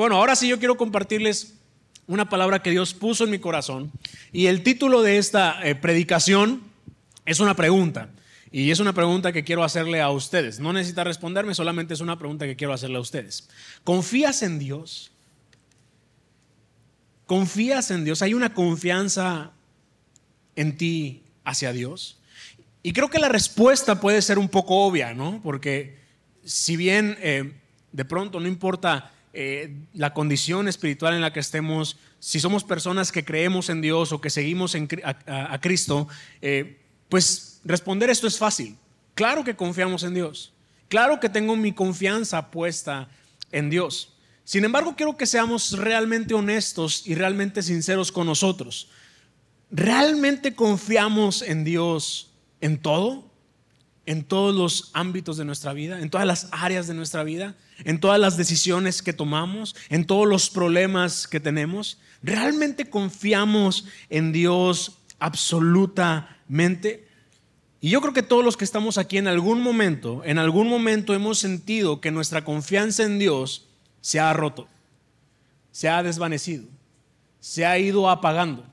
Bueno, ahora sí yo quiero compartirles una palabra que Dios puso en mi corazón. Y el título de esta eh, predicación es una pregunta. Y es una pregunta que quiero hacerle a ustedes. No necesita responderme, solamente es una pregunta que quiero hacerle a ustedes. ¿Confías en Dios? ¿Confías en Dios? ¿Hay una confianza en ti hacia Dios? Y creo que la respuesta puede ser un poco obvia, ¿no? Porque si bien eh, de pronto no importa la condición espiritual en la que estemos, si somos personas que creemos en Dios o que seguimos a, Cristo, eh, pues responder esto es fácil. Claro que confiamos en Dios. Claro que tengo mi confianza puesta en Dios. Sin embargo, quiero que seamos realmente honestos y realmente sinceros con nosotros. ¿Realmente confiamos en Dios en todo? En todos los ámbitos de nuestra vida, en todas las áreas de nuestra vida, en todas las decisiones que tomamos, en todos los problemas que tenemos. ¿Realmente confiamos en Dios absolutamente? Y yo creo que todos los que estamos aquí en algún momento, en algún momento hemos sentido que nuestra confianza en Dios se ha roto, se ha desvanecido, se ha ido apagando.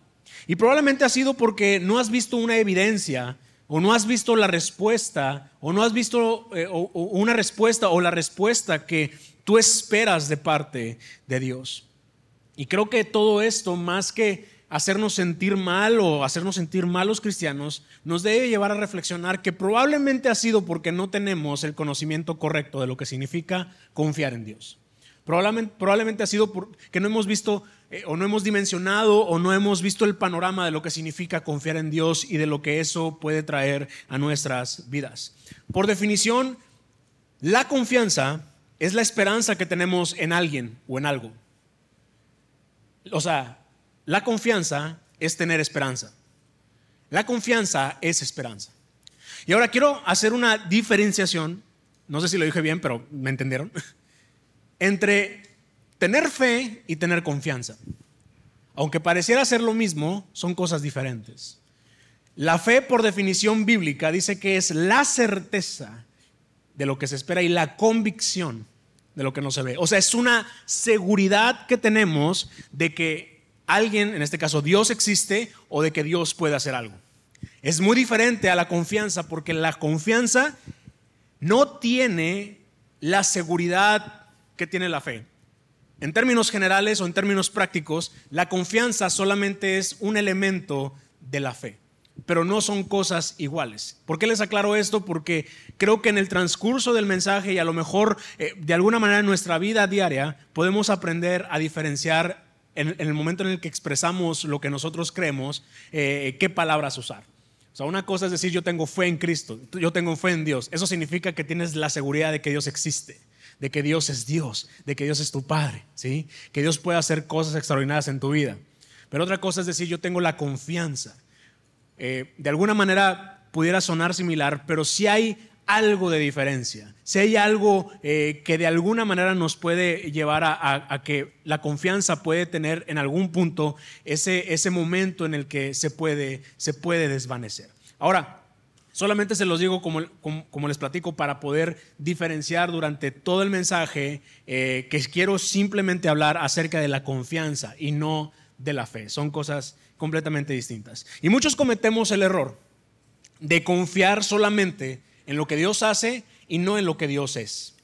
Y probablemente ha sido porque no has visto una evidencia o no has visto la respuesta, o no has visto eh, una respuesta o la respuesta que tú esperas de parte de Dios. Y creo que todo esto, más que hacernos sentir mal o hacernos sentir malos cristianos, nos debe llevar a reflexionar que probablemente ha sido porque no tenemos el conocimiento correcto de lo que significa confiar en Dios. Probablemente, ha sido porque no hemos visto eh, o no hemos dimensionado o no hemos visto el panorama de lo que significa confiar en Dios y de lo que eso puede traer a nuestras vidas. Por definición, la confianza es la esperanza que tenemos en alguien o en algo. O sea, la confianza es tener esperanza. La confianza es esperanza. Y ahora quiero hacer una diferenciación, no sé si lo dije bien, pero me entendieron entre tener fe y tener confianza. Aunque pareciera ser lo mismo, son cosas diferentes. La fe, por definición bíblica, dice que es la certeza de lo que se espera y la convicción de lo que no se ve. O sea, es una seguridad que tenemos de que alguien, en este caso Dios, existe o de que Dios puede hacer algo. Es muy diferente a la confianza porque la confianza no tiene la seguridad que tiene la fe. En términos generales o en términos prácticos, la confianza solamente es un elemento de la fe, pero no son cosas iguales. ¿Por qué les aclaro esto? Porque creo que en el transcurso del mensaje y a lo mejor eh, de alguna manera en nuestra vida diaria podemos aprender a diferenciar en, el momento en el que expresamos lo que nosotros creemos, eh, qué palabras usar. O sea, una cosa es decir yo tengo fe en Cristo, yo tengo fe en Dios. Eso significa que tienes la seguridad de que Dios existe de que Dios es Dios, de que Dios es tu Padre, ¿sí? que Dios puede hacer cosas extraordinarias en tu vida. Pero otra cosa es decir, yo tengo la confianza. Eh, de alguna manera pudiera sonar similar, pero si hay algo de diferencia, si hay algo eh, que de alguna manera nos puede llevar a, que la confianza puede tener en algún punto ese, ese momento en el que se puede, se puede desvanecer. Ahora, Solamente se los digo como, les platico para poder diferenciar durante todo el mensaje eh, que quiero simplemente hablar acerca de la confianza y no de la fe. Son cosas completamente distintas. Y muchos cometemos el error de confiar solamente en lo que Dios hace y no en lo que Dios es.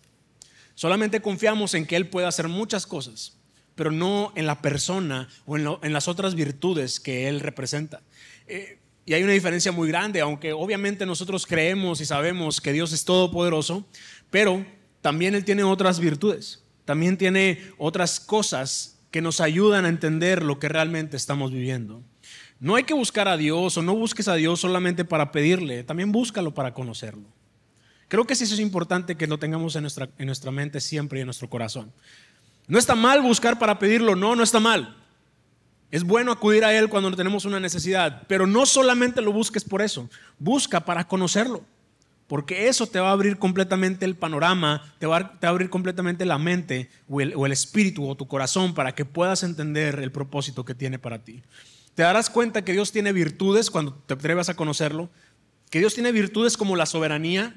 Solamente confiamos en que Él puede hacer muchas cosas, pero no en la persona o en, las otras virtudes que Él representa. Eh, y hay una diferencia muy grande, aunque obviamente nosotros creemos y sabemos que Dios es todopoderoso, pero también Él tiene otras virtudes, también tiene otras cosas que nos ayudan a entender lo que realmente estamos viviendo. No hay que buscar a Dios o no busques a Dios solamente para pedirle, también búscalo para conocerlo. Creo que eso es importante que lo tengamos en nuestra, en nuestra mente siempre y en nuestro corazón. No está mal buscar para pedirlo, no, no está mal. Es bueno acudir a Él cuando tenemos una necesidad, pero no solamente lo busques por eso, busca para conocerlo, porque eso te va a abrir completamente el panorama, te va, a, abrir completamente la mente o el, o el espíritu o tu corazón para que puedas entender el propósito que tiene para ti. Te darás cuenta que Dios tiene virtudes cuando te atreves a conocerlo, que Dios tiene virtudes como la soberanía,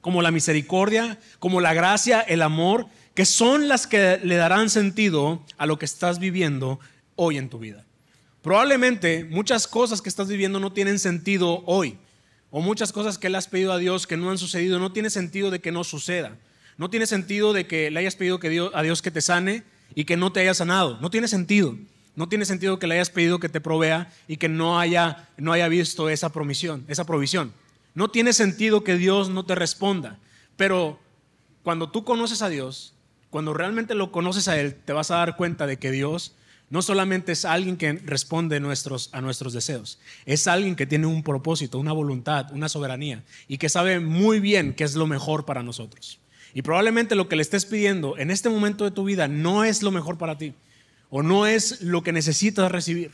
como la misericordia, como la gracia, el amor, que son las que le darán sentido a lo que estás viviendo hoy en tu vida. Probablemente muchas cosas que estás viviendo no tienen sentido hoy, o muchas cosas que le has pedido a Dios que no han sucedido, no tiene sentido de que no suceda. No tiene sentido de que le hayas pedido a Dios que te sane y que no te haya sanado. No tiene sentido. No tiene sentido que le hayas pedido que te provea y que no haya, no haya visto esa promisión, esa provisión. No tiene sentido que Dios no te responda. Pero cuando tú conoces a Dios, cuando realmente lo conoces a Él, te vas a dar cuenta de que Dios no solamente es alguien que responde nuestros, a nuestros deseos, es alguien que tiene un propósito, una voluntad, una soberanía y que sabe muy bien qué es lo mejor para nosotros. Y probablemente lo que le estés pidiendo en este momento de tu vida no es lo mejor para ti o no es lo que necesitas recibir.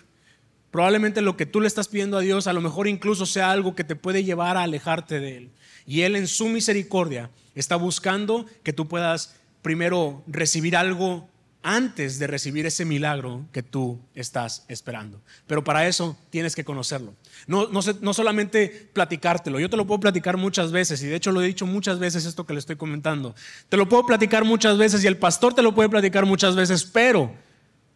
Probablemente lo que tú le estás pidiendo a Dios a lo mejor incluso sea algo que te puede llevar a alejarte de Él. Y Él en su misericordia está buscando que tú puedas primero recibir algo antes de recibir ese milagro que tú estás esperando. Pero para eso tienes que conocerlo. No, no, no, solamente platicártelo, yo te lo puedo platicar muchas veces y de hecho lo he dicho muchas veces esto que le estoy comentando. Te lo puedo platicar muchas veces y el pastor te lo puede platicar muchas veces, pero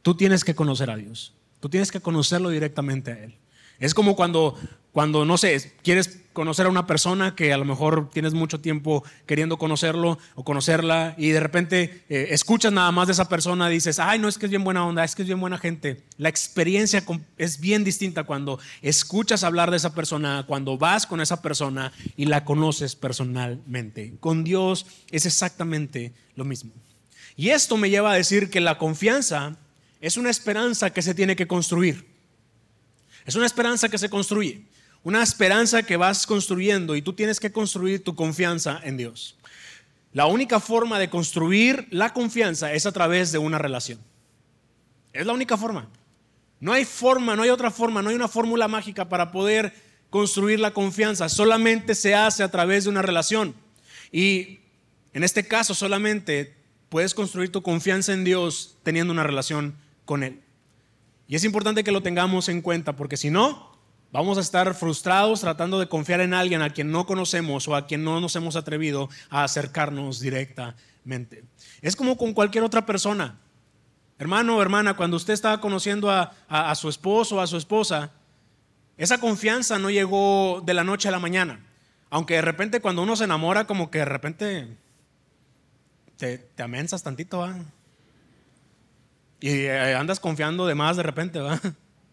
tú tienes que conocer a Dios. Tú tienes que conocerlo directamente a Él. Es como cuando, cuando, no sé, quieres conocer a una persona que a lo mejor tienes mucho tiempo queriendo conocerlo o conocerla y de repente eh, escuchas nada más de esa persona dices, ay, no es que es bien buena onda, es que es bien buena gente. La experiencia es bien distinta cuando escuchas hablar de esa persona, cuando vas con esa persona y la conoces personalmente. Con Dios es exactamente lo mismo. Y esto me lleva a decir que la confianza es una esperanza que se tiene que construir. Es una esperanza que se construye, una esperanza que vas construyendo y tú tienes que construir tu confianza en Dios. La única forma de construir la confianza es a través de una relación. Es la única forma. No hay forma, no hay otra forma, no hay una fórmula mágica para poder construir la confianza. Solamente se hace a través de una relación. Y en este caso solamente puedes construir tu confianza en Dios teniendo una relación con Él. Y es importante que lo tengamos en cuenta porque si no, vamos a estar frustrados tratando de confiar en alguien a quien no conocemos o a quien no nos hemos atrevido a acercarnos directamente. Es como con cualquier otra persona. Hermano o hermana, cuando usted estaba conociendo a, su esposo o a su esposa, esa confianza no llegó de la noche a la mañana. Aunque de repente cuando uno se enamora, como que de repente te, te tantito. ¿va? Y eh, andas confiando de más de repente, ¿va?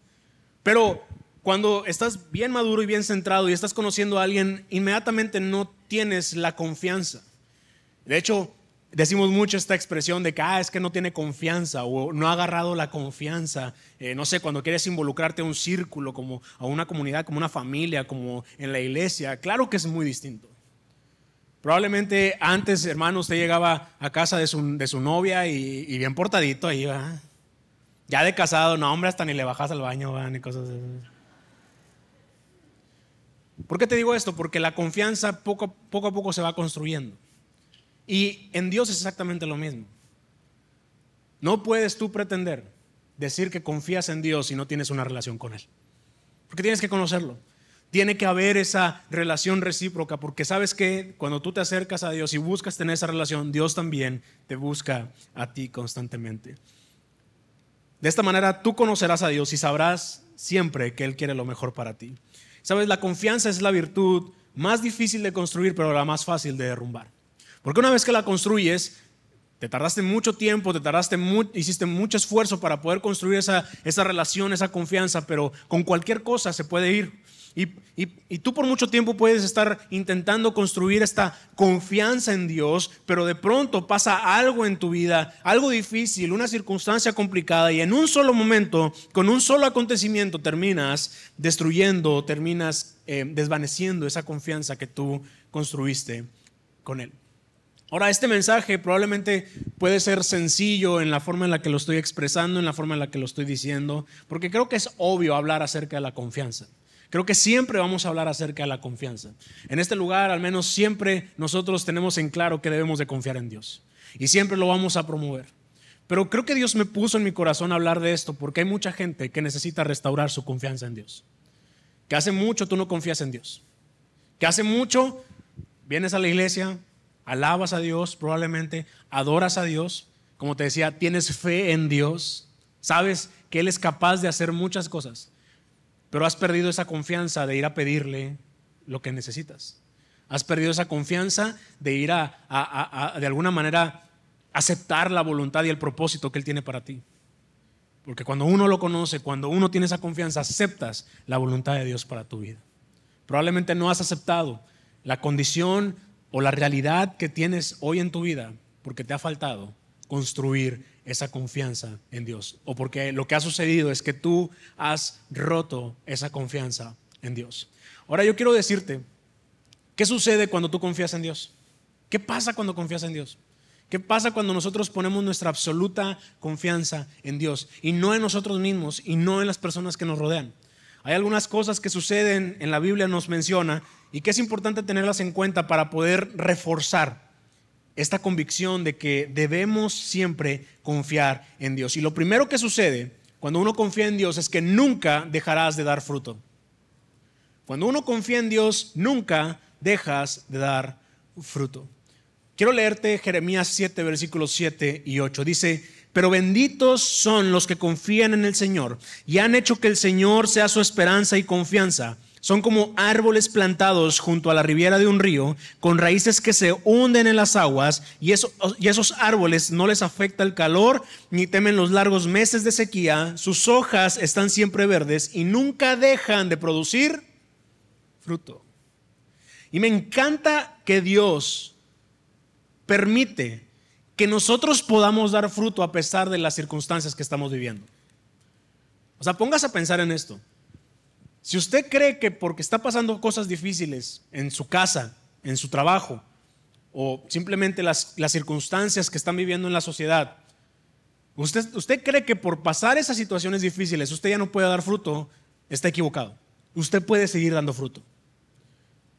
Pero cuando estás bien maduro y bien centrado y estás conociendo a alguien, inmediatamente no tienes la confianza. De hecho, decimos mucho esta expresión de que ah, es que no tiene confianza o no ha agarrado la confianza. Eh, no sé, cuando quieres involucrarte a un círculo, como a una comunidad, como una familia, como en la iglesia, claro que es muy distinto. Probablemente antes, hermano, usted llegaba a casa de su, novia y, bien portadito ahí, va. Ya de casado, no, hombre, hasta ni le bajas al baño, va, ni cosas así. ¿Por qué te digo esto? Porque la confianza poco, a poco se va construyendo. Y en Dios es exactamente lo mismo. No puedes tú pretender decir que confías en Dios si no tienes una relación con Él. Porque tienes que conocerlo. Tiene que haber esa relación recíproca, porque sabes que cuando tú te acercas a Dios y buscas tener esa relación, Dios también te busca a ti constantemente. De esta manera tú conocerás a Dios y sabrás siempre que Él quiere lo mejor para ti. Sabes, la confianza es la virtud más difícil de construir, pero la más fácil de derrumbar. Porque una vez que la construyes, te tardaste mucho tiempo, te tardaste hiciste mucho esfuerzo para poder construir esa, esa relación, esa confianza, pero con cualquier cosa se puede ir. Y, tú por mucho tiempo puedes estar intentando construir esta confianza en Dios, pero de pronto pasa algo en tu vida, algo difícil, una circunstancia complicada, y en un solo momento, con un solo acontecimiento, terminas destruyendo, terminas eh, desvaneciendo esa confianza que tú construiste con Él. Ahora, este mensaje probablemente puede ser sencillo en la forma en la que lo estoy expresando, en la forma en la que lo estoy diciendo, porque creo que es obvio hablar acerca de la confianza. Creo que siempre vamos a hablar acerca de la confianza. En este lugar, al menos siempre nosotros tenemos en claro que debemos de confiar en Dios. Y siempre lo vamos a promover. Pero creo que Dios me puso en mi corazón hablar de esto porque hay mucha gente que necesita restaurar su confianza en Dios. Que hace mucho tú no confías en Dios. Que hace mucho vienes a la iglesia, alabas a Dios, probablemente adoras a Dios, como te decía, tienes fe en Dios, sabes que Él es capaz de hacer muchas cosas, pero has perdido esa confianza de ir a pedirle lo que necesitas. Has perdido esa confianza de ir a, de alguna manera, aceptar la voluntad y el propósito que Él tiene para ti. Porque cuando uno lo conoce, cuando uno tiene esa confianza, aceptas la voluntad de Dios para tu vida. Probablemente no has aceptado la condición o la realidad que tienes hoy en tu vida porque te ha faltado construir esa confianza en Dios. O porque lo que ha sucedido es que tú has roto esa confianza en Dios. Ahora yo quiero decirte, ¿qué sucede cuando tú confías en Dios? ¿Qué pasa cuando confías en Dios? ¿Qué pasa cuando nosotros ponemos nuestra absoluta confianza en Dios y no en nosotros mismos y no en las personas que nos rodean? Hay algunas cosas que suceden en la Biblia, nos menciona, y que es importante tenerlas en cuenta para poder reforzar esta convicción de que debemos siempre confiar en Dios. Y lo primero que sucede cuando uno confía en Dios es que nunca dejarás de dar fruto. Cuando uno confía en Dios, nunca dejas de dar fruto. Quiero leerte Jeremías 7, versículos 7 y 8. Dice, pero benditos son los que confían en el Señor y han hecho que el Señor sea su esperanza y confianza. Son como árboles plantados junto a la ribera de un río, con raíces que se hunden en las aguas, y, y esos árboles no les afecta el calor, ni temen los largos meses de sequía, sus hojas están siempre verdes y nunca dejan de producir fruto. Y me encanta que Dios permite que nosotros podamos dar fruto a pesar de las circunstancias que estamos viviendo. O sea, póngase a pensar en esto. Si usted cree que porque está pasando cosas difíciles en su casa, en su trabajo, o simplemente las, circunstancias que están viviendo en la sociedad, usted, usted cree que por pasar esas situaciones difíciles usted ya no puede dar fruto, está equivocado. Usted puede seguir dando fruto.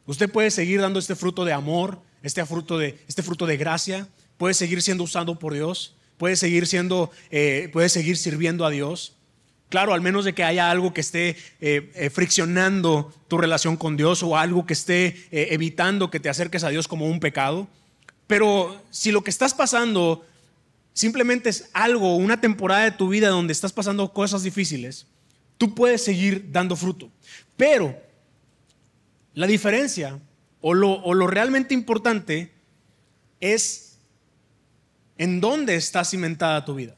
Usted puede seguir dando este fruto de amor, este fruto de, este fruto de gracia, puede seguir siendo usado por Dios, puede seguir siendo, eh, puede seguir sirviendo a Dios. Claro, al menos de que haya algo que esté eh, eh, friccionando tu relación con Dios o algo que esté evitando que te acerques a Dios como un pecado. Pero si lo que estás pasando simplemente es algo, una temporada de tu vida donde estás pasando cosas difíciles, tú puedes seguir dando fruto. Pero la diferencia o lo, realmente importante es en dónde está cimentada tu vida,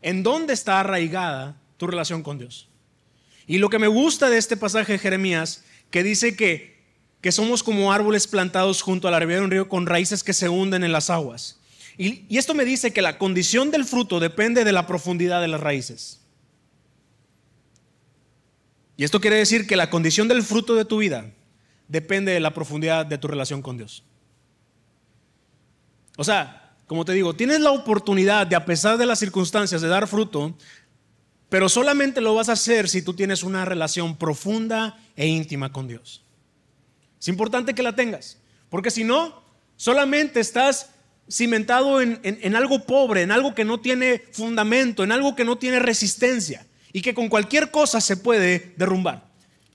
en dónde está arraigada tu relación con Dios. Y lo que me gusta de este pasaje de Jeremías, que dice que, que somos como árboles plantados junto a la ribera de un río con raíces que se hunden en las aguas. Y, y esto me dice que la condición del fruto depende de la profundidad de las raíces. Y esto quiere decir que la condición del fruto de tu vida depende de la profundidad de tu relación con Dios. O sea, como te digo, tienes la oportunidad de, a pesar de las circunstancias, de dar fruto, pero solamente lo vas a hacer si tú tienes una relación profunda e íntima con Dios. Es importante que la tengas, porque si no, solamente estás cimentado en, en, algo pobre, en algo que no tiene fundamento, en algo que no tiene resistencia y que con cualquier cosa se puede derrumbar.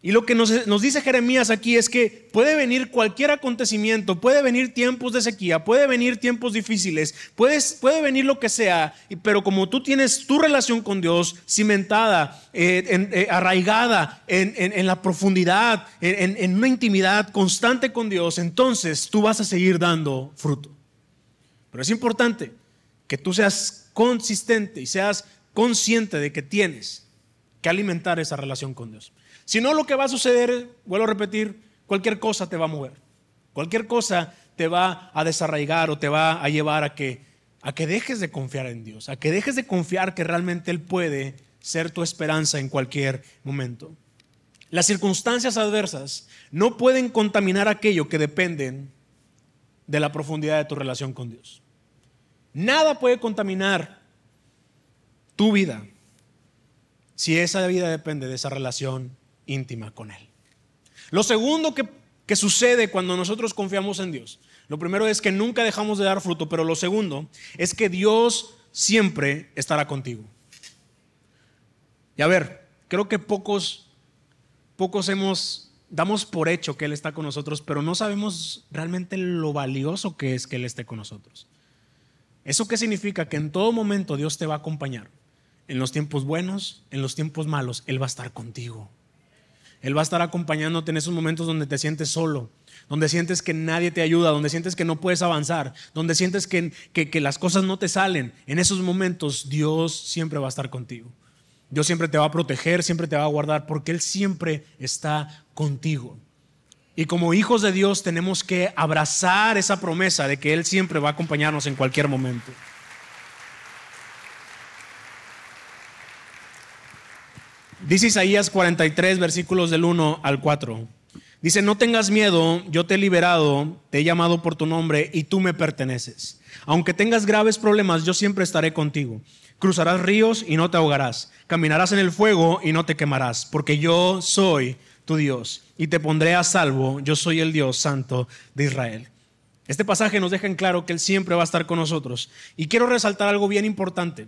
Y lo que nos, dice Jeremías aquí es que puede venir cualquier acontecimiento, puede venir tiempos de sequía, puede venir tiempos difíciles, puede venir lo que sea, pero como tú tienes tu relación con Dios cimentada, eh, eh, arraigada en, la profundidad, en una intimidad constante con Dios, entonces tú vas a seguir dando fruto. Pero es importante que tú seas consistente y seas consciente de que tienes que alimentar esa relación con Dios. Si no, lo que va a suceder, vuelvo a repetir, cualquier cosa te va a mover. Cualquier cosa te va a desarraigar o te va a llevar a que, a que dejes de confiar en Dios, a que dejes de confiar que realmente Él puede ser tu esperanza en cualquier momento. Las circunstancias adversas no pueden contaminar aquello que dependen de la profundidad de tu relación con Dios. Nada puede contaminar tu vida si esa vida depende de esa relación íntima con Él. Lo segundo que, que sucede cuando nosotros confiamos en Dios, lo primero es que nunca dejamos de dar fruto, pero lo segundo es que Dios siempre estará contigo. Y a ver, creo que pocos, pocos hemos damos por hecho que Él está con nosotros, pero no sabemos realmente lo valioso que es que Él esté con nosotros. ¿Eso qué significa? Que en todo momento Dios te va a acompañar. En los tiempos buenos, en los tiempos malos, Él va a estar contigo. Él va a estar acompañándote en esos momentos donde te sientes solo, donde sientes que nadie te ayuda, donde sientes que no puedes avanzar, donde sientes que, que, las cosas no te salen. En esos momentos Dios siempre va a estar contigo. Dios siempre te va a proteger, siempre te va a guardar, porque Él siempre está contigo. Y como hijos de Dios tenemos que abrazar esa promesa de que Él siempre va a acompañarnos en cualquier momento. Dice Isaías 43, versículos del 1 al 4. Dice, no tengas miedo, yo te he liberado, te he llamado por tu nombre y tú me perteneces. Aunque tengas graves problemas, yo siempre estaré contigo. Cruzarás ríos y no te ahogarás. Caminarás en el fuego y no te quemarás, porque yo soy tu Dios y te pondré a salvo. Yo soy el Dios santo de Israel. Este pasaje nos deja en claro que Él siempre va a estar con nosotros. Y quiero resaltar algo bien importante,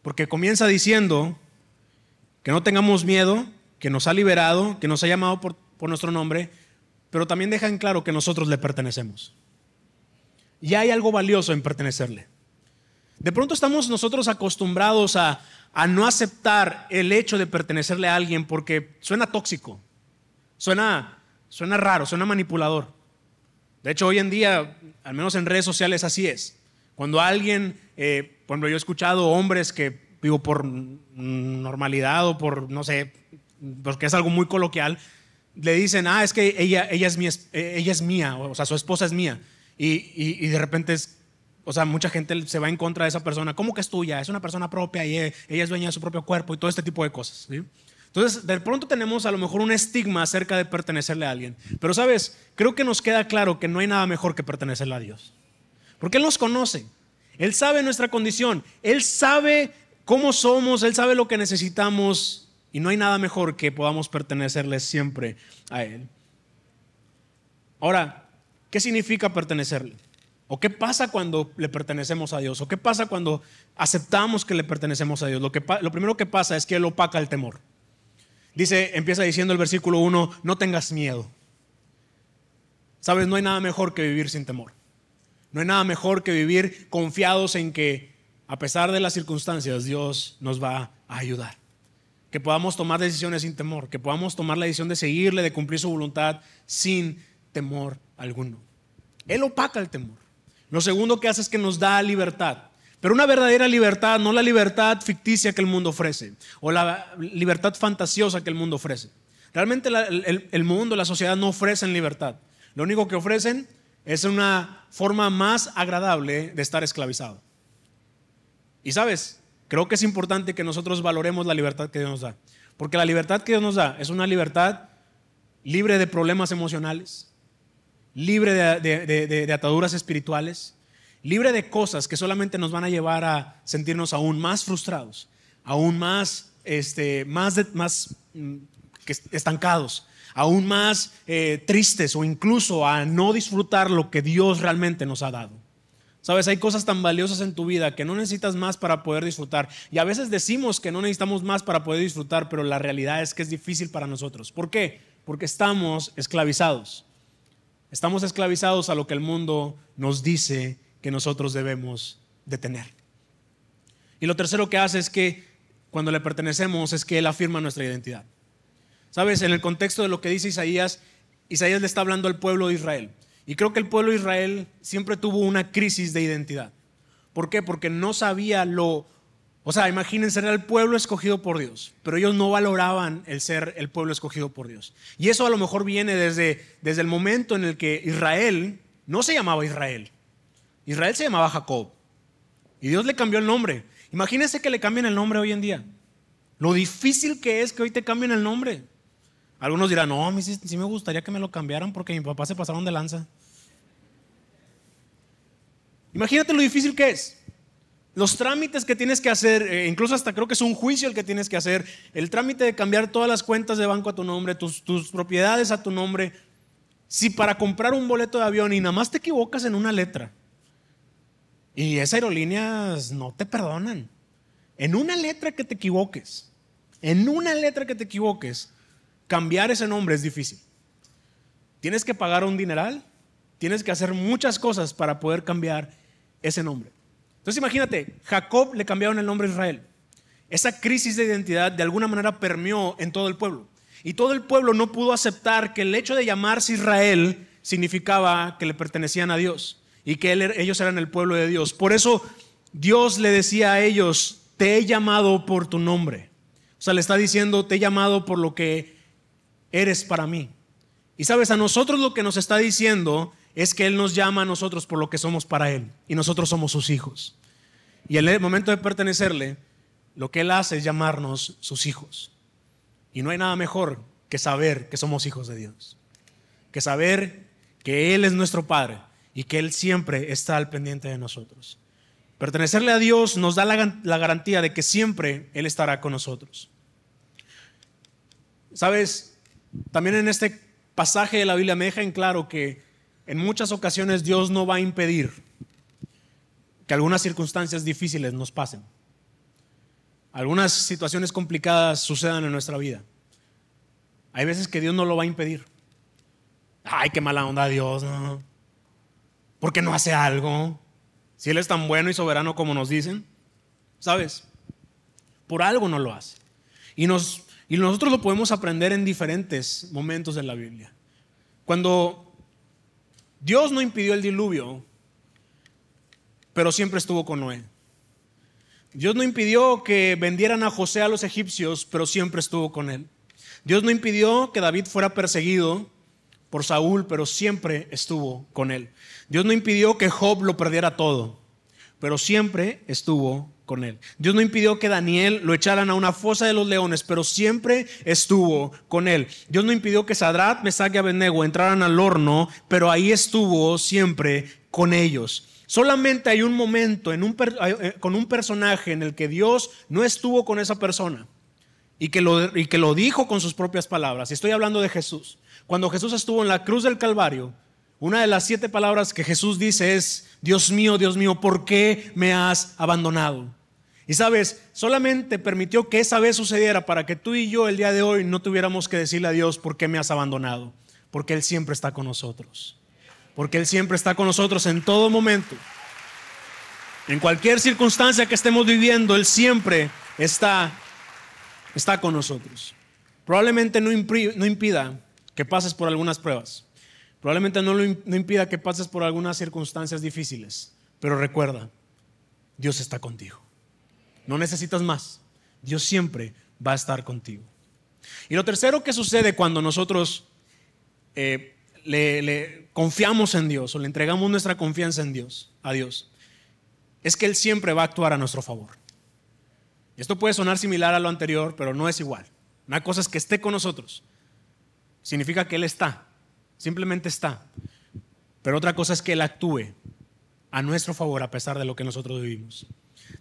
porque comienza diciendo que no tengamos miedo, que nos ha liberado, que nos ha llamado por, por nuestro nombre, pero también deja en claro que nosotros le pertenecemos. Y hay algo valioso en pertenecerle. De pronto estamos nosotros acostumbrados a, no aceptar el hecho de pertenecerle a alguien porque suena tóxico, suena, suena raro, suena manipulador. De hecho, hoy en día, al menos en redes sociales, así es. Cuando alguien, eh, por ejemplo, yo he escuchado hombres que, digo, por normalidad o por, no sé, porque es algo muy coloquial, le dicen, ah, es que ella, ella, es, mía, ella es mía, o sea, su esposa es mía. Y, y de repente es, o sea, mucha gente se va en contra de esa persona. ¿Cómo que es tuya? Es una persona propia y ella es dueña de su propio cuerpo y todo este tipo de cosas. Entonces, de pronto tenemos a lo mejor un estigma acerca de pertenecerle a alguien. Pero, ¿sabes? Creo que nos queda claro que no hay nada mejor que pertenecerle a Dios. Porque Él nos conoce. Él sabe nuestra condición. Él sabe cómo somos. Él sabe lo que necesitamos. Y no hay nada mejor que podamos pertenecerle siempre a Él. Ahora, ¿qué significa pertenecerle? ¿O qué pasa cuando le pertenecemos a Dios? ¿O qué pasa cuando aceptamos que le pertenecemos a Dios? Lo, que, lo primero que pasa es que Él opaca el temor. Dice, empieza diciendo el versículo 1, no tengas miedo. Sabes, no hay nada mejor que vivir sin temor. No hay nada mejor que vivir confiados en que a pesar de las circunstancias Dios nos va a ayudar. Que podamos tomar decisiones sin temor, que podamos tomar la decisión de seguirle, de cumplir su voluntad sin temor alguno. Él opaca el temor. Lo segundo que hace es que nos da libertad. Pero una verdadera libertad, no la libertad ficticia que el mundo ofrece o la libertad fantasiosa que el mundo ofrece. Realmente el, mundo, la sociedad no ofrecen libertad. Lo único que ofrecen es una forma más agradable de estar esclavizado. Y sabes, creo que es importante que nosotros valoremos la libertad que Dios nos da. Porque la libertad que Dios nos da es una libertad libre de problemas emocionales, libre de, ataduras espirituales, libre de cosas que solamente nos van a llevar a sentirnos aún más frustrados, aún más, este, más, más mm, estancados, aún más eh, tristes o incluso a no disfrutar lo que Dios realmente nos ha dado. Sabes, hay cosas tan valiosas en tu vida que no necesitas más para poder disfrutar. Y a veces decimos que no necesitamos más para poder disfrutar, pero la realidad es que es difícil para nosotros. ¿Por qué? Porque estamos esclavizados. Estamos esclavizados a lo que el mundo nos dice que nosotros debemos de tener. Y lo tercero que hace es que cuando le pertenecemos es que Él afirma nuestra identidad. Sabes, en el contexto de lo que dice Isaías, Isaías le está hablando al pueblo de Israel. Y creo que el pueblo de Israel siempre tuvo una crisis de identidad. ¿Por qué? Porque no sabía lo o sea, imagínense, era el pueblo escogido por Dios, pero ellos no valoraban el ser el pueblo escogido por Dios. Y eso a lo mejor viene desde, desde el momento en el que Israel no se llamaba Israel. Israel se llamaba Jacob. Y Dios le cambió el nombre. Imagínense que le cambien el nombre hoy en día. Lo difícil que es que hoy te cambien el nombre. Algunos dirán, no, a mí sí, me gustaría que me lo cambiaran porque mi papá se pasaron de lanza. Imagínate lo difícil que es. Los trámites que tienes que hacer, eh, incluso hasta creo que es un juicio el que tienes que hacer, el trámite de cambiar todas las cuentas de banco a tu nombre, tus, tus propiedades a tu nombre, si para comprar un boleto de avión y nada más te equivocas en una letra, y esas aerolíneas no te perdonan, en una letra que te equivoques, en una letra que te equivoques, cambiar ese nombre es difícil. Tienes que pagar un dineral, tienes que hacer muchas cosas para poder cambiar ese nombre. Entonces imagínate, Jacob le cambiaron el nombre a Israel. Esa crisis de identidad de alguna manera permeó en todo el pueblo. Y todo el pueblo no pudo aceptar que el hecho de llamarse Israel significaba que le pertenecían a Dios y que ellos eran el pueblo de Dios. Por eso Dios le decía a ellos, te he llamado por tu nombre. O sea, le está diciendo, te he llamado por lo que eres para mí. Y sabes, a nosotros lo que nos está diciendo es que Él nos llama a nosotros por lo que somos para Él. Y nosotros somos sus hijos. Y en el momento de pertenecerle, lo que Él hace es llamarnos sus hijos. Y no hay nada mejor que saber que somos hijos de Dios. Que saber que Él es nuestro Padre y que Él siempre está al pendiente de nosotros. Pertenecerle a Dios nos da la, la garantía de que siempre Él estará con nosotros. Sabes, también en este pasaje de la Biblia me deja en claro que en muchas ocasiones Dios no va a impedir que algunas circunstancias difíciles nos pasen. Algunas situaciones complicadas sucedan en nuestra vida. Hay veces que Dios no lo va a impedir. Ay, qué mala onda Dios, ¿no? ¿Por qué no hace algo? Si Él es tan bueno y soberano como nos dicen, ¿sabes? Por algo no lo hace. Y, nos, y nosotros lo podemos aprender en diferentes momentos de la Biblia. Cuando Dios no impidió el diluvio, pero siempre estuvo con Noé. Dios no impidió que vendieran a José a los egipcios, pero siempre estuvo con él. Dios no impidió que David fuera perseguido por Saúl, pero siempre estuvo con él. Dios no impidió que Job lo perdiera todo, pero siempre estuvo con él. Dios no impidió que Daniel lo echaran a una fosa de los leones, pero siempre estuvo con él. Dios no impidió que Sadrat, Mesach y Abednego entraran al horno, pero ahí estuvo siempre con ellos. Solamente hay un momento en un, eh, con un personaje en el que Dios no estuvo con esa persona y que, lo, y que lo dijo con sus propias palabras. Estoy hablando de Jesús. Cuando Jesús estuvo en la cruz del Calvario, una de las siete palabras que Jesús dice es, Dios mío, Dios mío, ¿por qué me has abandonado? Y sabes, solamente permitió que esa vez sucediera para que tú y yo el día de hoy no tuviéramos que decirle a Dios, ¿por qué me has abandonado? Porque Él siempre está con nosotros porque Él siempre está con nosotros en todo momento. En cualquier circunstancia que estemos viviendo, Él siempre está, está con nosotros. Probablemente no, impida que pases por algunas pruebas. Probablemente no, no impida que pases por algunas circunstancias difíciles. Pero recuerda, Dios está contigo. No necesitas más. Dios siempre va a estar contigo. Y lo tercero que sucede cuando nosotros eh, le, confiamos en Dios o le entregamos nuestra confianza en Dios, a Dios, es que Él siempre va a actuar a nuestro favor. Esto puede sonar similar a lo anterior, pero no es igual. Una cosa es que esté con nosotros. Significa que Él está, simplemente está. Pero otra cosa es que Él actúe a nuestro favor a pesar de lo que nosotros vivimos.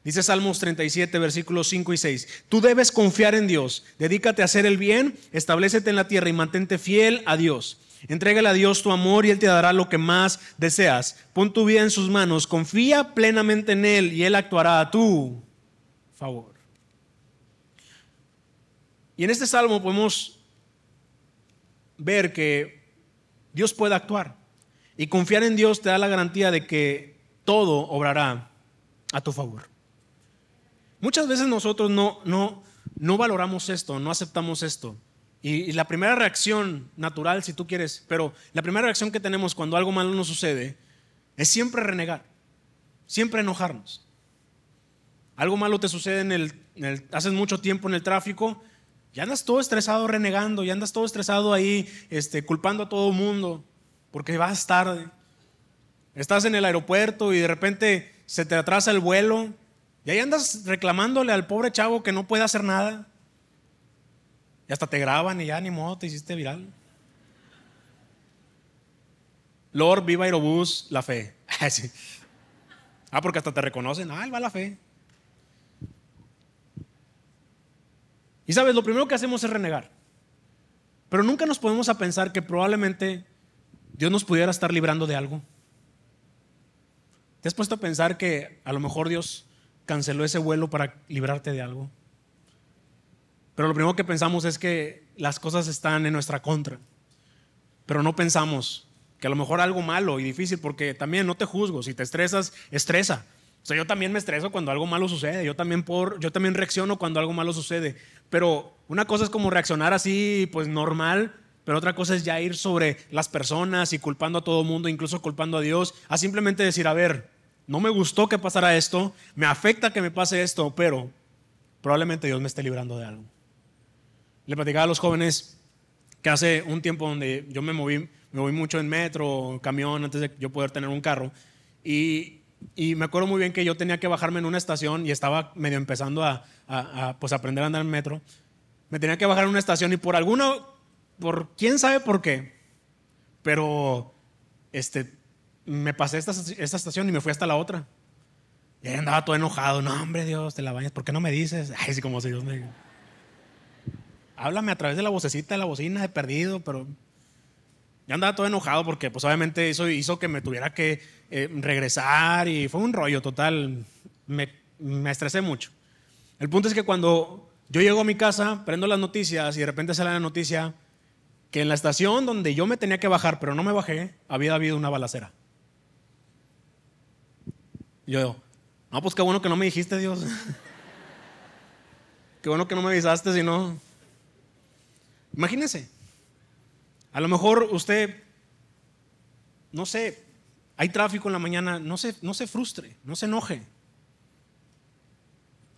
Dice Salmos 37, versículos 5 y 6. Tú debes confiar en Dios, dedícate a hacer el bien, establecete en la tierra y mantente fiel a Dios. Entrégale a Dios tu amor y Él te dará lo que más deseas. Pon tu vida en sus manos, confía plenamente en Él y Él actuará a tu favor. Y en este salmo podemos ver que Dios puede actuar. Y confiar en Dios te da la garantía de que todo obrará a tu favor. Muchas veces nosotros no, no, no valoramos esto, no aceptamos esto. Y, la primera reacción natural, si tú quieres, pero la primera reacción que tenemos cuando algo malo nos sucede es siempre renegar, siempre enojarnos. Algo malo te sucede en el, haces mucho tiempo en el tráfico, ya andas todo estresado renegando, ya andas todo estresado ahí, este, culpando a todo mundo, porque vas tarde. Estás en el aeropuerto y de repente se te atrasa el vuelo, y ahí andas reclamándole al pobre chavo que no puede hacer nada. Y hasta te graban y ya ni modo, te hiciste viral. Lord, viva Aerobús, la fe. Ah, porque hasta te reconocen. Ah, él va la fe. Y sabes, lo primero que hacemos es renegar. Pero nunca nos podemos a pensar que probablemente Dios nos pudiera estar librando de algo. ¿Te has puesto a pensar que a lo mejor Dios canceló ese vuelo para librarte de algo? Pero lo primero que pensamos es que las cosas están en nuestra contra. Pero no pensamos que a lo mejor algo malo y difícil, porque también no te juzgo, si te estresas, estresa. O sea, yo también me estreso cuando algo malo sucede, yo también, por, yo también reacciono cuando algo malo sucede, pero una cosa es como reaccionar así, pues normal, pero otra cosa es ya ir sobre las personas y culpando a todo mundo, incluso culpando a Dios, a simplemente decir, a ver, no me gustó que pasara esto, me afecta que me pase esto, pero probablemente Dios me esté librando de algo. Le platicaba a los jóvenes que hace un tiempo donde yo me moví, me moví mucho en metro, camión, antes de yo poder tener un carro, y y me acuerdo muy bien que yo tenía que bajarme en una estación y estaba medio empezando a, pues aprender a andar en metro. Me tenía que bajar en una estación y por alguna, por quién sabe por qué, pero este, me pasé esta, esta estación y me fui hasta la otra. Y ahí andaba todo enojado. No, hombre, Dios, te la bañas. ¿Por qué no me dices? Ay, sí, como si Dios me... Háblame a través de la vocecita de la bocina de perdido, pero ya andaba todo enojado porque pues obviamente eso hizo que me tuviera que eh, regresar y fue un rollo total. Me, me estresé mucho. El punto es que cuando yo llego a mi casa, prendo las noticias y de repente sale la noticia que en la estación donde yo me tenía que bajar, pero no me bajé, había habido una balacera. Yo no, pues qué bueno que no me dijiste, Dios. qué bueno que no me avisaste, si no. Imagínense, a lo mejor usted, no sé, hay tráfico en la mañana, no se, no se frustre, no se enoje.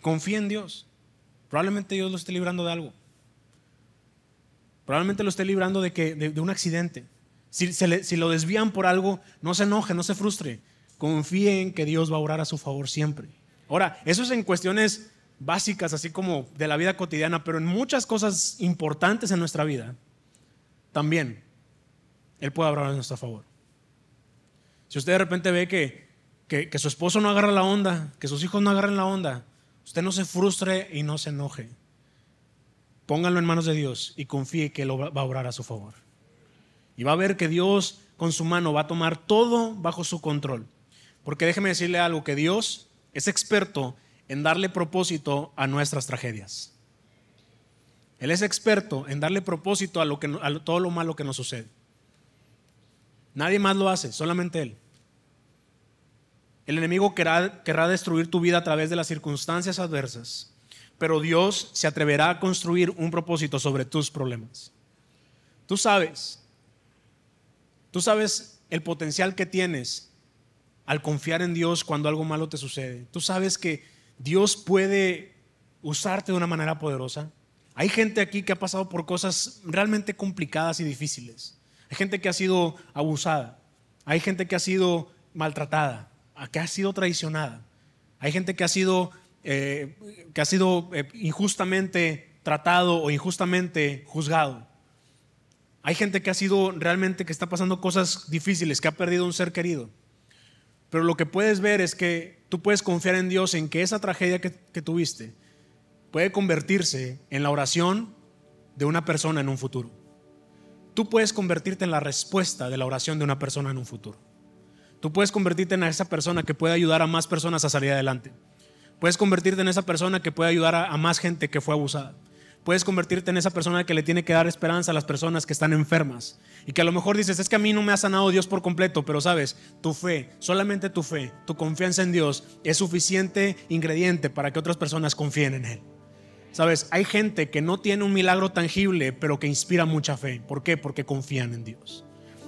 Confía en Dios. Probablemente Dios lo esté librando de algo. Probablemente lo esté librando de, que, de, un accidente. Si, si, lo desvían por algo, no se enoje, no se frustre. Confíe en que Dios va a orar a su favor siempre. Ahora, eso es en cuestiones básicas, así como de la vida cotidiana, pero en muchas cosas importantes en nuestra vida, también Él puede hablar a nuestro favor. Si usted de repente ve que, que, su esposo no agarra la onda, que sus hijos no agarran la onda, usted no se frustre y no se enoje. Pónganlo en manos de Dios y confíe que Él va a obrar a su favor. Y va a ver que Dios con su mano va a tomar todo bajo su control. Porque déjeme decirle algo, que Dios es experto en darle propósito a nuestras tragedias. Él es experto en darle propósito a, lo que, todo lo malo que nos sucede. Nadie más lo hace, solamente Él. El enemigo querrá, querrá destruir tu vida a través de las circunstancias adversas, pero Dios se atreverá a construir un propósito sobre tus problemas. Tú sabes, tú sabes el potencial que tienes al confiar en Dios cuando algo malo te sucede. Tú sabes que Dios puede usarte de una manera poderosa. Hay gente aquí que ha pasado por cosas realmente complicadas y difíciles. Hay gente que ha sido abusada. Hay gente que ha sido maltratada, que ha sido traicionada. Hay gente que ha sido, eh, que ha sido eh, injustamente tratado o injustamente juzgado. Hay gente que ha sido realmente que está pasando cosas difíciles, que ha perdido un ser querido. Pero lo que puedes ver es que tú puedes confiar en Dios en que esa tragedia que tuviste, puede convertirse en la oración de una persona en un futuro. Tú puedes convertirte en la respuesta de la oración de una persona en un futuro. Tú puedes convertirte en esa persona que puede ayudar a más personas a salir adelante. Puedes convertirte en esa persona que puede ayudar a, más gente que fue abusada. Puedes convertirte en esa persona que le tiene que dar esperanza a las personas que están enfermas. Y que a lo mejor dices, es que a mí no me ha sanado Dios por completo, pero sabes, tu fe, solamente tu fe, tu confianza en Dios es suficiente ingrediente para que otras personas confíen en Él. Sabes, hay gente que no tiene un milagro tangible, pero que inspira mucha fe. ¿Por qué? Porque confían en Dios.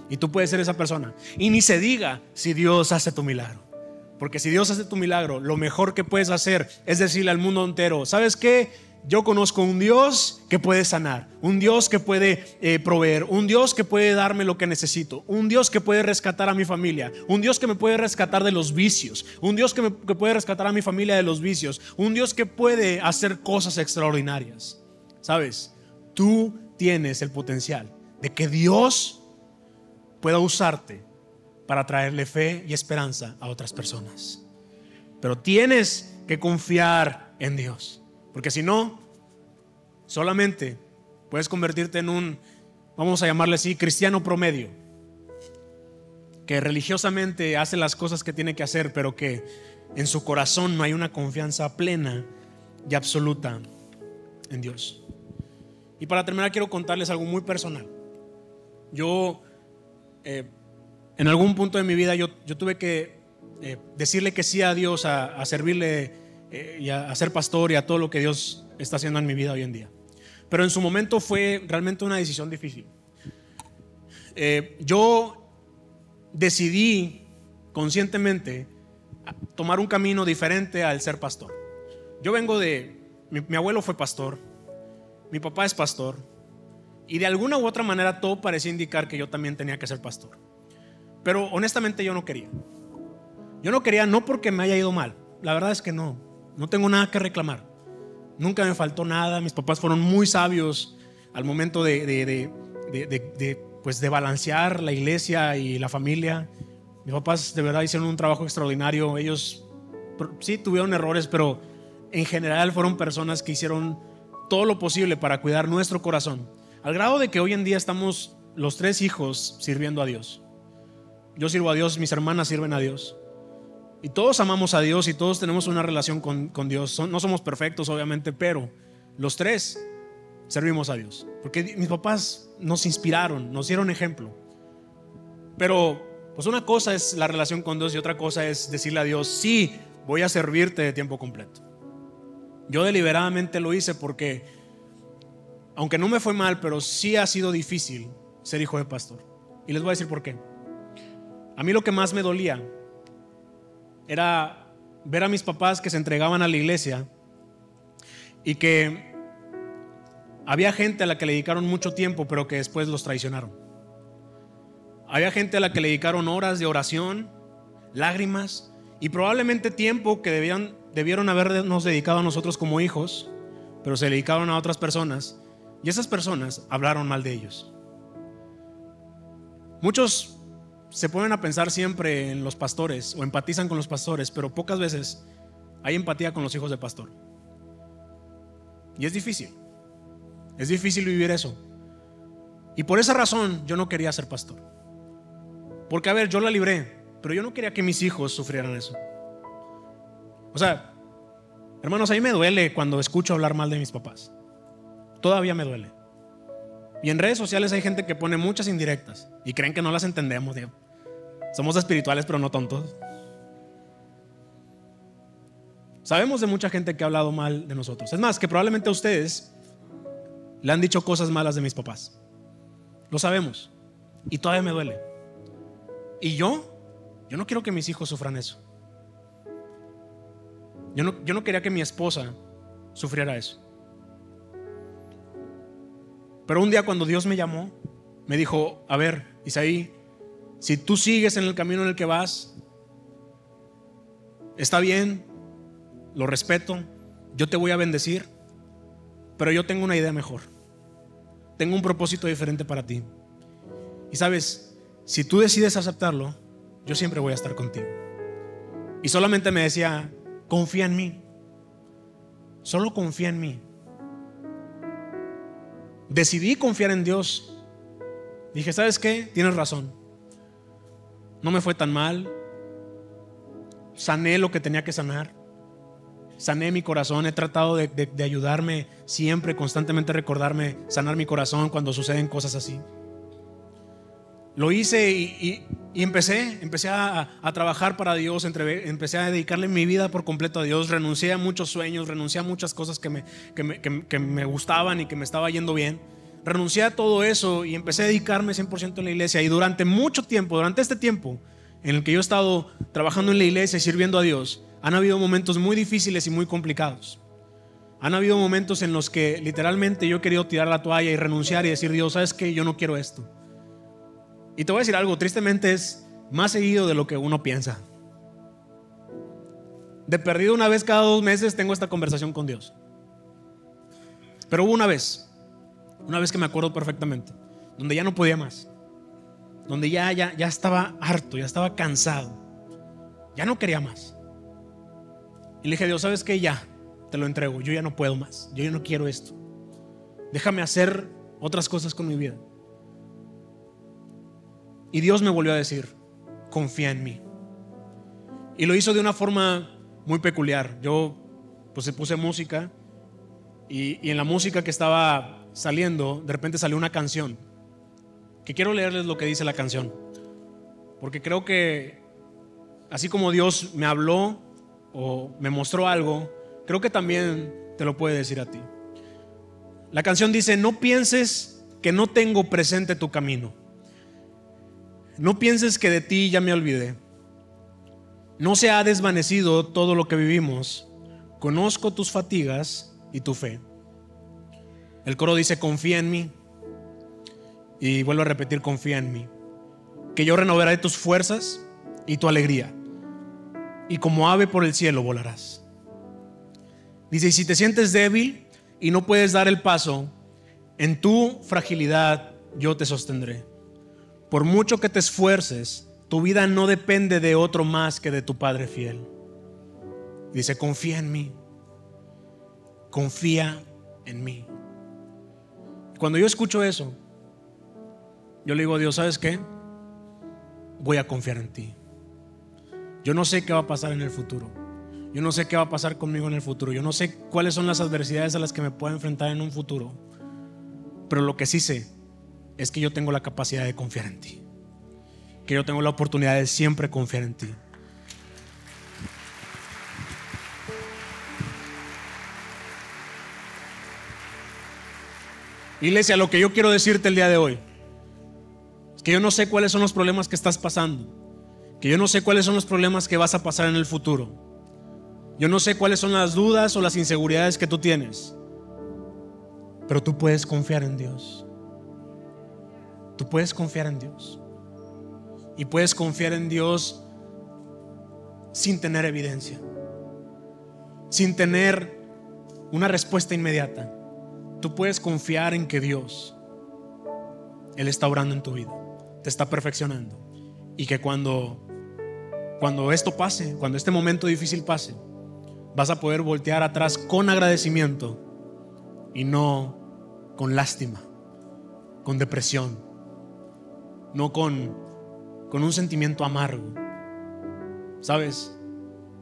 Y tú puedes ser esa persona. Y ni se diga si Dios hace tu milagro. Porque si Dios hace tu milagro, lo mejor que puedes hacer es decirle al mundo entero, ¿sabes qué? Yo conozco un Dios que puede sanar, un Dios que puede eh, proveer, un Dios que puede darme lo que necesito, un Dios que puede rescatar a mi familia, un Dios que me puede rescatar de los vicios, un Dios que, que puede rescatar a mi familia de los vicios, un Dios que puede hacer cosas extraordinarias. ¿Sabes? Tú tienes el potencial de que Dios pueda usarte para traerle fe y esperanza a otras personas. Pero tienes que confiar en Dios. Porque si no, solamente puedes convertirte en un, vamos a llamarle así, cristiano promedio, que religiosamente hace las cosas que tiene que hacer, pero que en su corazón no hay una confianza plena y absoluta en Dios. Y para terminar quiero contarles algo muy personal. Yo, eh, en algún punto de mi vida, yo, yo tuve que eh, decirle que sí a Dios, a, servirle eh, y a, a, ser pastor y a todo lo que Dios está haciendo en mi vida hoy en día. Pero en su momento fue realmente una decisión difícil. yo decidí conscientemente tomar un camino diferente al ser pastor. Yo vengo de, mi abuelo fue pastor, mi papá es pastor, y de alguna u otra manera todo parecía indicar que yo también tenía que ser pastor. Pero honestamente yo no quería. Yo no quería no porque me haya ido mal, la verdad es que no, no tengo nada que reclamar. Nunca me faltó nada, mis papás fueron muy sabios al momento de, de, pues de balancear la iglesia y la familia. Mis papás de verdad hicieron un trabajo extraordinario, ellos sí tuvieron errores, pero en general fueron personas que hicieron todo lo posible para cuidar nuestro corazón, al grado de que hoy en día estamos los tres hijos sirviendo a Dios. Yo sirvo a Dios, mis hermanas sirven a Dios. Y todos amamos a Dios y todos tenemos una relación con, Dios. no somos perfectos, obviamente, pero los tres servimos a Dios. Porque mis papás nos inspiraron, nos dieron ejemplo. Pero, pues una cosa es la relación con Dios y otra cosa es decirle a Dios, sí, voy a servirte de tiempo completo. Yo deliberadamente lo hice porque, aunque no me fue mal, pero sí ha sido difícil ser hijo de pastor. Y les voy a decir por qué. A mí lo que más me dolía era ver a mis papás que se entregaban a la iglesia y que había gente a la que le dedicaron mucho tiempo, pero que después los traicionaron. Había gente a la que le dedicaron horas de oración, lágrimas y probablemente tiempo que debían debieron habernos dedicado a nosotros como hijos, pero se dedicaron a otras personas y esas personas hablaron mal de ellos. Muchos se ponen a pensar siempre en los pastores o empatizan con los pastores, pero pocas veces hay empatía con los hijos de pastor. Y es difícil. Es difícil vivir eso. Y por esa razón yo no quería ser pastor. Porque a ver, yo la libré, pero yo no quería que mis hijos sufrieran eso. O sea, hermanos, a mí me duele cuando escucho hablar mal de mis papás. Todavía me duele. Y en redes sociales hay gente que pone muchas indirectas y creen que no las entendemos. Somos espirituales pero no tontos. Sabemos de mucha gente que ha hablado mal de nosotros. Es más, que probablemente a ustedes le han dicho cosas malas de mis papás. Lo sabemos. Y todavía me duele. Y yo, yo no quiero que mis hijos sufran eso. Yo no, quería que mi esposa sufriera eso. Pero un día cuando Dios me llamó, me dijo, a ver, Isaí, si tú sigues en el camino en el que vas, está bien, lo respeto, yo te voy a bendecir, pero yo tengo una idea mejor. Tengo un propósito diferente para ti. Y sabes, si tú decides aceptarlo, yo siempre voy a estar contigo. Y solamente me decía, confía en mí. Solo confía en mí. Decidí confiar en Dios. Dije, ¿sabes qué? Tienes razón. No me fue tan mal. Sané lo que tenía que sanar. Sané mi corazón. He tratado de, de ayudarme siempre, constantemente recordarme, sanar mi corazón cuando suceden cosas así. Lo hice y, empecé, empecé a, trabajar para Dios, empecé a dedicarle mi vida por completo a Dios, renuncié a muchos sueños, renuncié a muchas cosas que me, que me, gustaban y que me estaba yendo bien. Renuncié a todo eso y empecé a dedicarme 100% en la iglesia. Y durante mucho tiempo, durante este tiempo en el que yo he estado trabajando en la iglesia y sirviendo a Dios, han habido momentos muy difíciles y muy complicados. Han habido momentos en los que literalmente yo he querido tirar la toalla y renunciar y decir, Dios, ¿sabes que Yo no quiero esto. Y te voy a decir algo, tristemente es más seguido de lo que uno piensa. De perdido una vez cada dos meses tengo esta conversación con Dios. Pero hubo una vez, una vez que me acuerdo perfectamente, donde ya no podía más, donde ya, ya, ya estaba harto, ya estaba cansado, ya no quería más. Y le dije, Dios, ¿sabes qué? Ya, te lo entrego, yo ya no puedo más, yo ya no quiero esto. Déjame hacer otras cosas con mi vida. Y Dios me volvió a decir, confía en mí. Y lo hizo de una forma muy peculiar. Yo pues puse música y, en la música que estaba saliendo, de repente salió una canción, que quiero leerles lo que dice la canción, porque creo que así como Dios me habló o me mostró algo, creo que también te lo puede decir a ti. La canción dice, no pienses que no tengo presente tu camino. No pienses que de ti ya me olvidé. No se ha desvanecido todo lo que vivimos. Conozco tus fatigas y tu fe. El coro dice, confía en mí. Y vuelvo a repetir, confía en mí. Que yo renovaré tus fuerzas y tu alegría. Y como ave por el cielo volarás. Dice, y si te sientes débil y no puedes dar el paso, en tu fragilidad yo te sostendré. Por mucho que te esfuerces, tu vida no depende de otro más que de tu Padre fiel. Dice, confía en mí. Confía en mí. Cuando yo escucho eso, yo le digo a Dios, ¿sabes qué? Voy a confiar en ti. Yo no sé qué va a pasar en el futuro. Yo no sé qué va a pasar conmigo en el futuro. Yo no sé cuáles son las adversidades a las que me puedo enfrentar en un futuro. Pero lo que sí sé es que yo tengo la capacidad de confiar en ti. Que yo tengo la oportunidad de siempre confiar en ti. Iglesia, lo que yo quiero decirte el día de hoy es que yo no sé cuáles son los problemas que estás pasando, que yo no sé cuáles son los problemas que vas a pasar en el futuro. Yo no sé cuáles son las dudas o las inseguridades que tú tienes, pero tú puedes confiar en Dios. Tú puedes confiar en Dios. Y puedes confiar en Dios sin tener evidencia, sin tener una respuesta inmediata. Tú puedes confiar en que Dios, Él está orando en tu vida, te está perfeccionando. Y que cuando, cuando esto pase, cuando este momento difícil pase, vas a poder voltear atrás con agradecimiento y no con lástima, con depresión, no con, con un sentimiento amargo. ¿Sabes?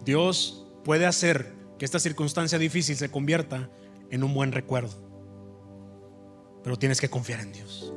Dios puede hacer que esta circunstancia difícil se convierta en un buen recuerdo. Pero tienes que confiar en Dios.